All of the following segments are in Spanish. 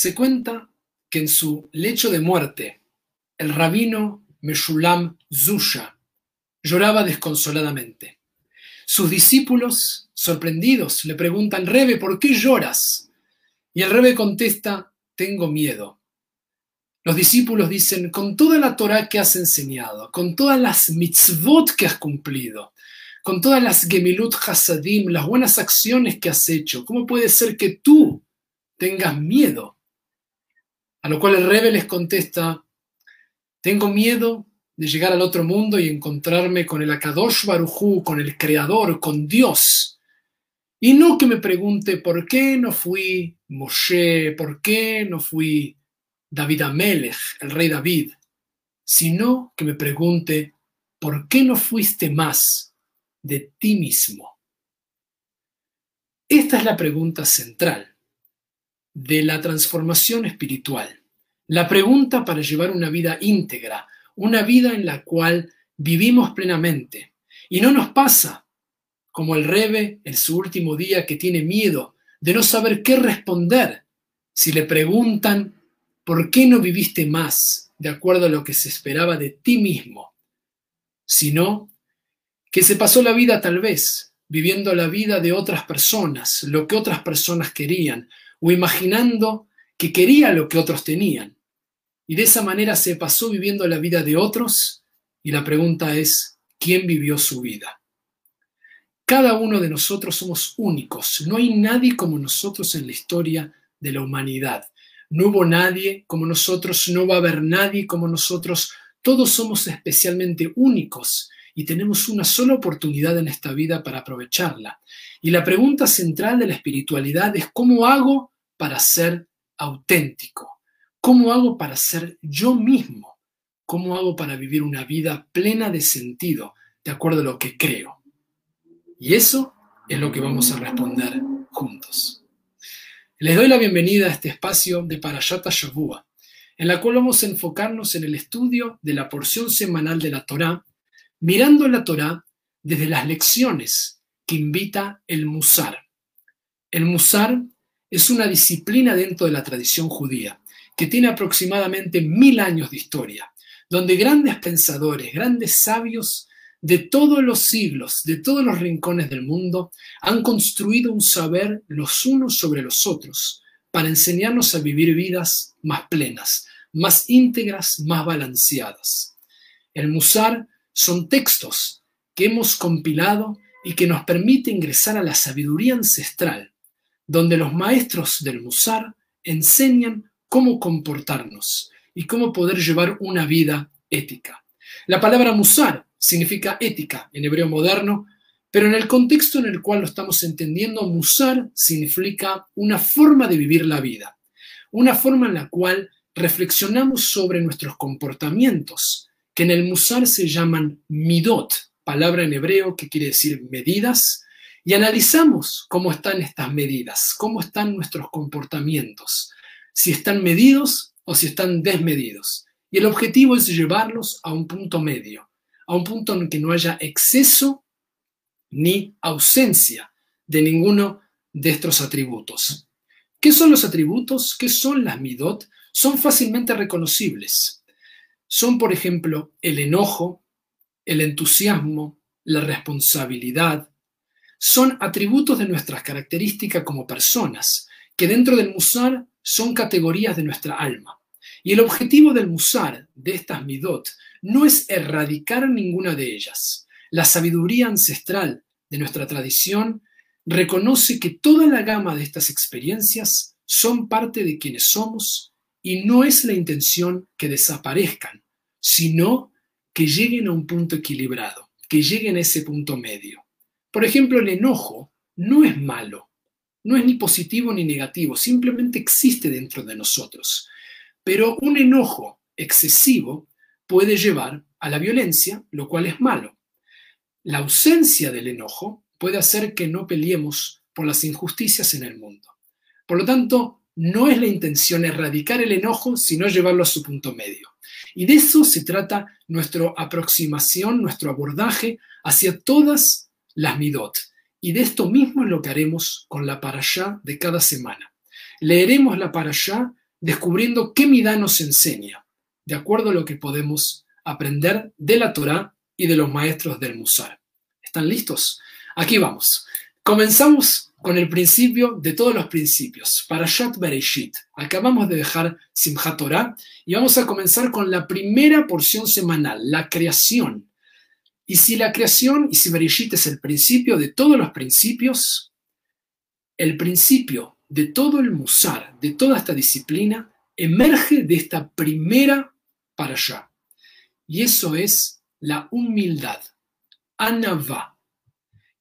Se cuenta que en su lecho de muerte, el rabino Meshulam Zusha lloraba desconsoladamente. Sus discípulos, sorprendidos, le preguntan, Rebe, ¿por qué lloras? Y el Rebe contesta, tengo miedo. Los discípulos dicen, con toda la Torah que has enseñado, con todas las mitzvot que has cumplido, con todas las gemilut hasadim, las buenas acciones que has hecho, ¿cómo puede ser que tú tengas miedo? A lo cual el Rebe les contesta, tengo miedo de llegar al otro mundo y encontrarme con el Akadosh Barujú, con el Creador, con Dios. Y no que me pregunte por qué no fui Moshe, por qué no fui David Amelech, el rey David, sino que me pregunte por qué no fuiste más de ti mismo. Esta es la pregunta central de la transformación espiritual, la pregunta para llevar una vida íntegra, una vida en la cual vivimos plenamente. Y no nos pasa como el Rebe en su último día que tiene miedo de no saber qué responder si le preguntan por qué no viviste más de acuerdo a lo que se esperaba de ti mismo, sino que se pasó la vida tal vez viviendo la vida de otras personas, lo que otras personas querían, o imaginando que quería lo que otros tenían. Y de esa manera se pasó viviendo la vida de otros y la pregunta es, ¿quién vivió su vida? Cada uno de nosotros somos únicos. No hay nadie como nosotros en la historia de la humanidad. No hubo nadie como nosotros, no va a haber nadie como nosotros. Todos somos especialmente únicos y tenemos una sola oportunidad en esta vida para aprovecharla. Y la pregunta central de la espiritualidad es ¿cómo hago para ser auténtico? ¿Cómo hago para ser yo mismo? ¿Cómo hago para vivir una vida plena de sentido, de acuerdo a lo que creo? Y eso es lo que vamos a responder juntos. Les doy la bienvenida a este espacio de Parashata Shavua, en la cual vamos a enfocarnos en el estudio de la porción semanal de la Torá, mirando la Torá desde las lecciones que invita el Musar. El Musar es una disciplina dentro de la tradición judía que tiene aproximadamente mil años de historia, donde grandes pensadores, grandes sabios de todos los siglos, de todos los rincones del mundo, han construido un saber los unos sobre los otros para enseñarnos a vivir vidas más plenas, más íntegras, más balanceadas. El Musar son textos que hemos compilado y que nos permite ingresar a la sabiduría ancestral, donde los maestros del Musar enseñan cómo comportarnos y cómo poder llevar una vida ética. La palabra musar significa ética en hebreo moderno, pero en el contexto en el cual lo estamos entendiendo, musar significa una forma de vivir la vida, una forma en la cual reflexionamos sobre nuestros comportamientos, que en el musar se llaman midot, palabra en hebreo que quiere decir medidas, y analizamos cómo están estas medidas, cómo están nuestros comportamientos, si están medidos o si están desmedidos. Y el objetivo es llevarlos a un punto medio, a un punto en que no haya exceso ni ausencia de ninguno de estos atributos. ¿Qué son los atributos? ¿Qué son las midot? Son fácilmente reconocibles. Son, por ejemplo, el enojo, el entusiasmo, la responsabilidad. Son atributos de nuestras características como personas, que dentro del musar son categorías de nuestra alma. Y el objetivo del musar, de estas midot, no es erradicar ninguna de ellas. La sabiduría ancestral de nuestra tradición reconoce que toda la gama de estas experiencias son parte de quienes somos y no es la intención que desaparezcan, sino que lleguen a un punto equilibrado, que lleguen a ese punto medio. Por ejemplo, el enojo no es malo, no es ni positivo ni negativo, simplemente existe dentro de nosotros. Pero un enojo excesivo puede llevar a la violencia, lo cual es malo. La ausencia del enojo puede hacer que no peleemos por las injusticias en el mundo. Por lo tanto, no es la intención erradicar el enojo, sino llevarlo a su punto medio. Y de eso se trata nuestra aproximación, nuestro abordaje hacia todas las midot, y de esto mismo es lo que haremos con la parashá de cada semana. Leeremos la parashá descubriendo qué Midá nos enseña, de acuerdo a lo que podemos aprender de la Torá y de los maestros del Musar. ¿Están listos? Aquí vamos. Comenzamos con el principio de todos los principios, Parashat Bereshit. Acabamos de dejar Simchat Torah y vamos a comenzar con la primera porción semanal, la creación. Y si la creación y si Bereshit es el principio de todos los principios, el principio de todo el Musar, de toda esta disciplina, emerge de esta primera allá. Y eso es la humildad. Anavá.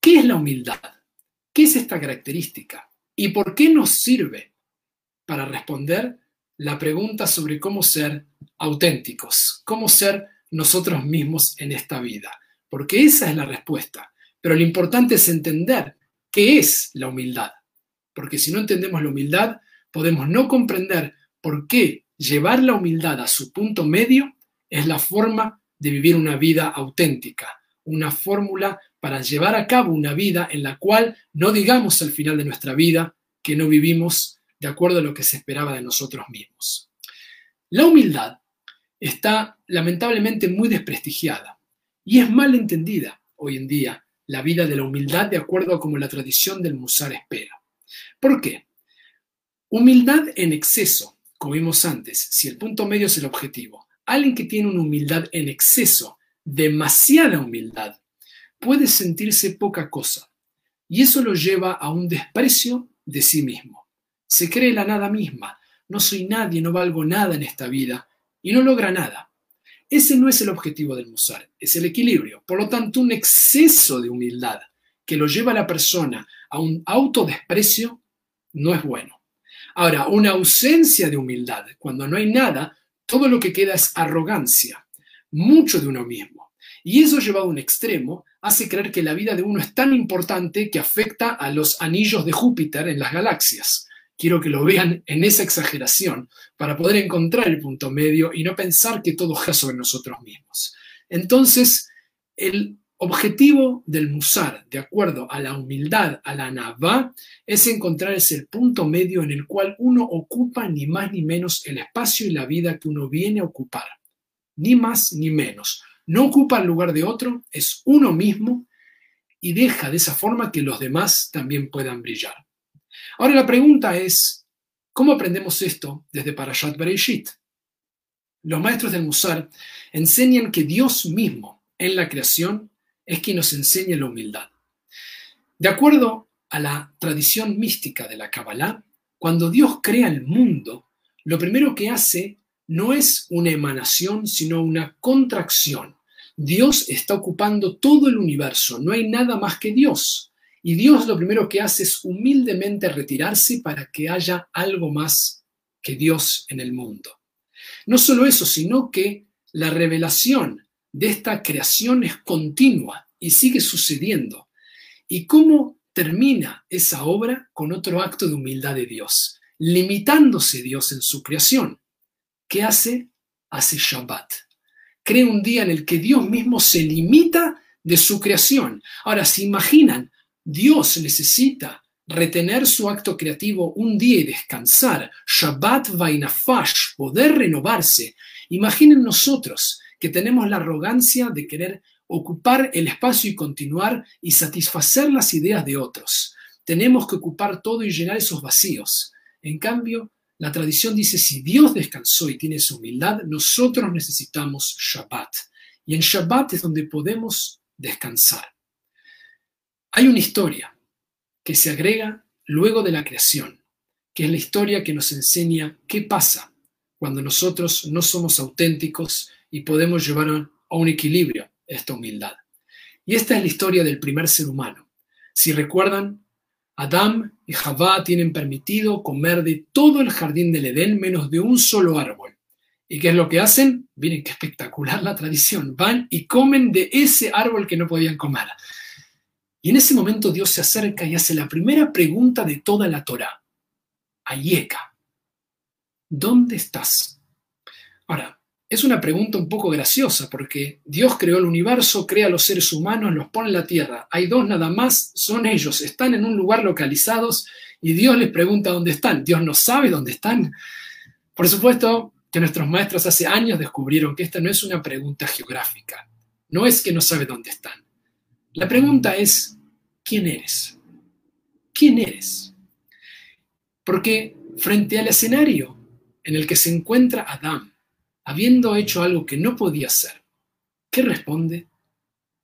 ¿Qué es la humildad? ¿Qué es esta característica? ¿Y por qué nos sirve para responder la pregunta sobre cómo ser auténticos, cómo ser nosotros mismos en esta vida? Porque esa es la respuesta. Pero lo importante es entender qué es la humildad. Porque si no entendemos la humildad, podemos no comprender por qué llevar la humildad a su punto medio es la forma de vivir una vida auténtica, una fórmula para llevar a cabo una vida en la cual no digamos al final de nuestra vida que no vivimos de acuerdo a lo que se esperaba de nosotros mismos. La humildad está lamentablemente muy desprestigiada y es mal entendida hoy en día la vida de la humildad de acuerdo a como la tradición del Musar espera. ¿Por qué? Humildad en exceso, como vimos antes, si el punto medio es el objetivo, alguien que tiene una humildad en exceso, demasiada humildad, puede sentirse poca cosa. Y eso lo lleva a un desprecio de sí mismo. Se cree la nada misma. No soy nadie, no valgo nada en esta vida. Y no logra nada. Ese no es el objetivo del musar, es el equilibrio. Por lo tanto, un exceso de humildad que lo lleva a la persona a un autodesprecio no es bueno. Ahora, una ausencia de humildad, cuando no hay nada, todo lo que queda es arrogancia, mucho de uno mismo. Y eso llevado a un extremo hace creer que la vida de uno es tan importante que afecta a los anillos de Júpiter en las galaxias. Quiero que lo vean en esa exageración para poder encontrar el punto medio y no pensar que todo gira sobre nosotros mismos. Entonces, el objetivo del musar, de acuerdo a la humildad, a la navá, es encontrar ese punto medio en el cual uno ocupa ni más ni menos el espacio y la vida que uno viene a ocupar. Ni más ni menos no ocupa el lugar de otro, es uno mismo y deja de esa forma que los demás también puedan brillar. Ahora la pregunta es, ¿cómo aprendemos esto desde Parashat Bereshit? Los maestros del Musar enseñan que Dios mismo en la creación es quien nos enseña la humildad. De acuerdo a la tradición mística de la Kabbalah, cuando Dios crea el mundo, lo primero que hace no es una emanación, sino una contracción. Dios está ocupando todo el universo, no hay nada más que Dios. Y Dios lo primero que hace es humildemente retirarse para que haya algo más que Dios en el mundo. No solo eso, sino que la revelación de esta creación es continua y sigue sucediendo. ¿Y cómo termina esa obra? Con otro acto de humildad de Dios, limitándose Dios en su creación. ¿Qué hace? Hace Shabbat crea un día en el que Dios mismo se limita de su creación. Ahora, si imaginan, Dios necesita retener su acto creativo un día y descansar, Shabbat Vainafash, poder renovarse. Imaginen nosotros que tenemos la arrogancia de querer ocupar el espacio y continuar y satisfacer las ideas de otros. Tenemos que ocupar todo y llenar esos vacíos. En cambio, la tradición dice, si Dios descansó y tiene su humildad, nosotros necesitamos Shabbat. Y en Shabbat es donde podemos descansar. Hay una historia que se agrega luego de la creación, que es la historia que nos enseña qué pasa cuando nosotros no somos auténticos y podemos llevar a un equilibrio esta humildad. Y esta es la historia del primer ser humano. Si recuerdan, Adán y Javá tienen permitido comer de todo el jardín del Edén menos de un solo árbol. ¿Y qué es lo que hacen? Miren qué espectacular la tradición. Van y comen de ese árbol que no podían comer. Y en ese momento Dios se acerca y hace la primera pregunta de toda la Torá. Ayeka, ¿dónde estás? Ahora, es una pregunta un poco graciosa porque Dios creó el universo, crea los seres humanos, los pone en la tierra. Hay dos nada más, son ellos, están en un lugar localizados y Dios les pregunta dónde están. Dios no sabe dónde están. Por supuesto que nuestros maestros hace años descubrieron que esta no es una pregunta geográfica, no es que no sabe dónde están. La pregunta es, ¿quién eres? ¿Quién eres? Porque frente al escenario en el que se encuentra Adán, habiendo hecho algo que no podía hacer, ¿qué responde?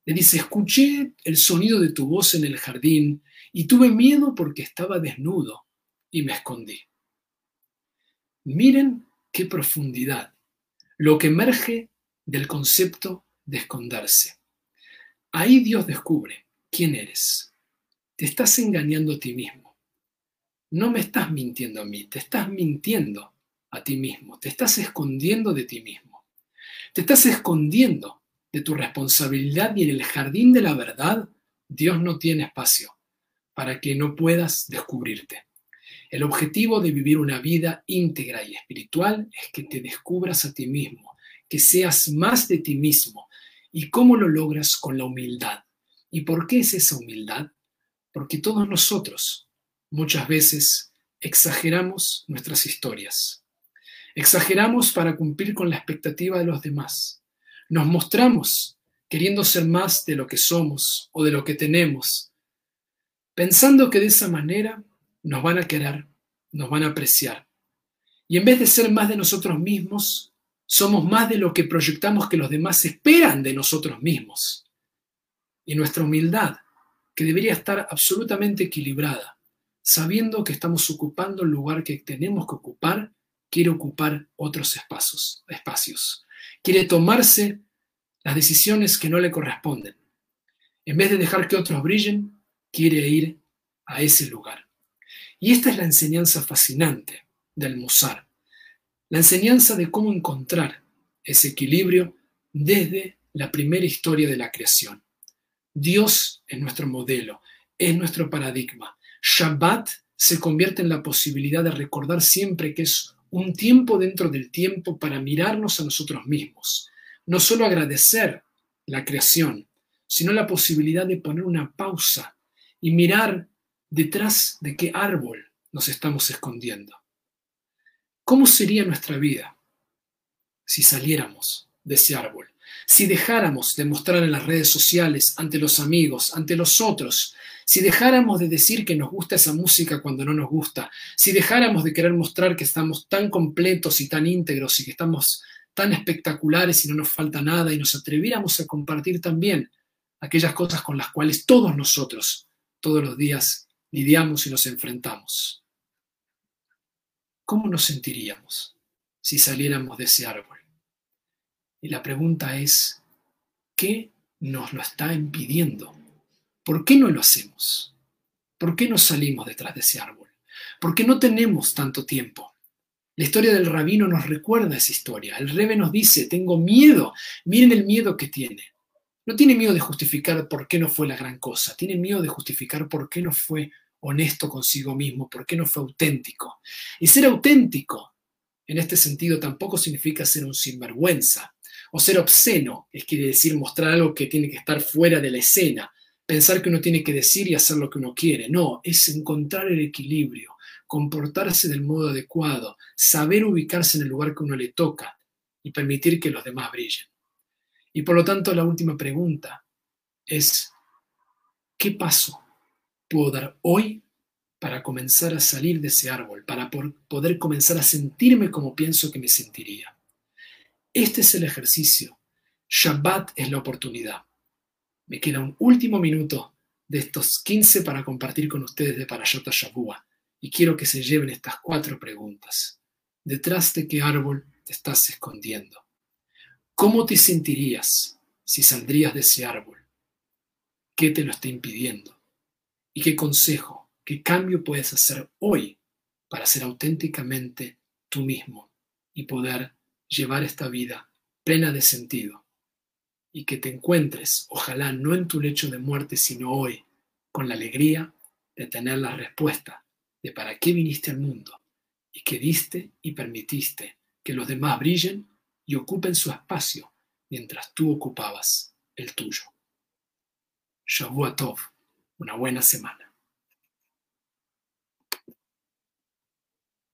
Le dice, escuché el sonido de tu voz en el jardín y tuve miedo porque estaba desnudo y me escondí. Miren qué profundidad, lo que emerge del concepto de esconderse. Ahí Dios descubre quién eres. Te estás engañando a ti mismo. No me estás mintiendo a mí, te estás mintiendo a ti mismo, te estás escondiendo de ti mismo. Te estás escondiendo de tu responsabilidad y en el jardín de la verdad Dios no tiene espacio para que no puedas descubrirte. El objetivo de vivir una vida íntegra y espiritual es que te descubras a ti mismo, que seas más de ti mismo. ¿Y cómo lo logras? Con la humildad. ¿Y por qué es esa humildad? Porque todos nosotros muchas veces exageramos nuestras historias. Exageramos para cumplir con la expectativa de los demás. Nos mostramos queriendo ser más de lo que somos o de lo que tenemos, pensando que de esa manera nos van a querer, nos van a apreciar. Y en vez de ser más de nosotros mismos, somos más de lo que proyectamos que los demás esperan de nosotros mismos. Y nuestra humildad, que debería estar absolutamente equilibrada, sabiendo que estamos ocupando el lugar que tenemos que ocupar, quiere ocupar otros espacios, espacios. Quiere tomarse las decisiones que no le corresponden. En vez de dejar que otros brillen, quiere ir a ese lugar. Y esta es la enseñanza fascinante del Musar, la enseñanza de cómo encontrar ese equilibrio desde la primera historia de la creación. Dios es nuestro modelo, es nuestro paradigma. Shabbat se convierte en la posibilidad de recordar siempre que es un tiempo dentro del tiempo para mirarnos a nosotros mismos. No solo agradecer la creación, sino la posibilidad de poner una pausa y mirar detrás de qué árbol nos estamos escondiendo. ¿Cómo sería nuestra vida si saliéramos de ese árbol? Si dejáramos de mostrar en las redes sociales, ante los amigos, ante los otros, si dejáramos de decir que nos gusta esa música cuando no nos gusta, si dejáramos de querer mostrar que estamos tan completos y tan íntegros y que estamos tan espectaculares y no nos falta nada y nos atreviéramos a compartir también aquellas cosas con las cuales todos nosotros, todos los días, lidiamos y nos enfrentamos. ¿Cómo nos sentiríamos si saliéramos de ese árbol? Y la pregunta es, ¿qué nos lo está impidiendo? ¿Por qué no lo hacemos? ¿Por qué no salimos detrás de ese árbol? ¿Por qué no tenemos tanto tiempo? La historia del rabino nos recuerda esa historia. El rebe nos dice, tengo miedo. Miren el miedo que tiene. No tiene miedo de justificar por qué no fue la gran cosa. Tiene miedo de justificar por qué no fue honesto consigo mismo? ¿Por qué no fue auténtico? Y ser auténtico en este sentido tampoco significa ser un sinvergüenza o ser obsceno, es quiere decir mostrar algo que tiene que estar fuera de la escena, pensar que uno tiene que decir y hacer lo que uno quiere. No, es encontrar el equilibrio, comportarse del modo adecuado, saber ubicarse en el lugar que uno le toca y permitir que los demás brillen. Y por lo tanto, la última pregunta es, ¿qué paso puedo dar hoy para comenzar a salir de ese árbol, para poder comenzar a sentirme como pienso que me sentiría. Este es el ejercicio. Shabbat es la oportunidad. Me queda un último minuto de estos 15 para compartir con ustedes de Parashot Shabua y quiero que se lleven estas cuatro preguntas. ¿Detrás de qué árbol te estás escondiendo? ¿Cómo te sentirías si saldrías de ese árbol? ¿Qué te lo está impidiendo? ¿Y qué consejo, qué cambio puedes hacer hoy para ser auténticamente tú mismo y poder llevar esta vida plena de sentido? Y que te encuentres, ojalá no en tu lecho de muerte, sino hoy, con la alegría de tener la respuesta de para qué viniste al mundo y que diste y permitiste que los demás brillen y ocupen su espacio mientras tú ocupabas el tuyo. Tov una buena semana.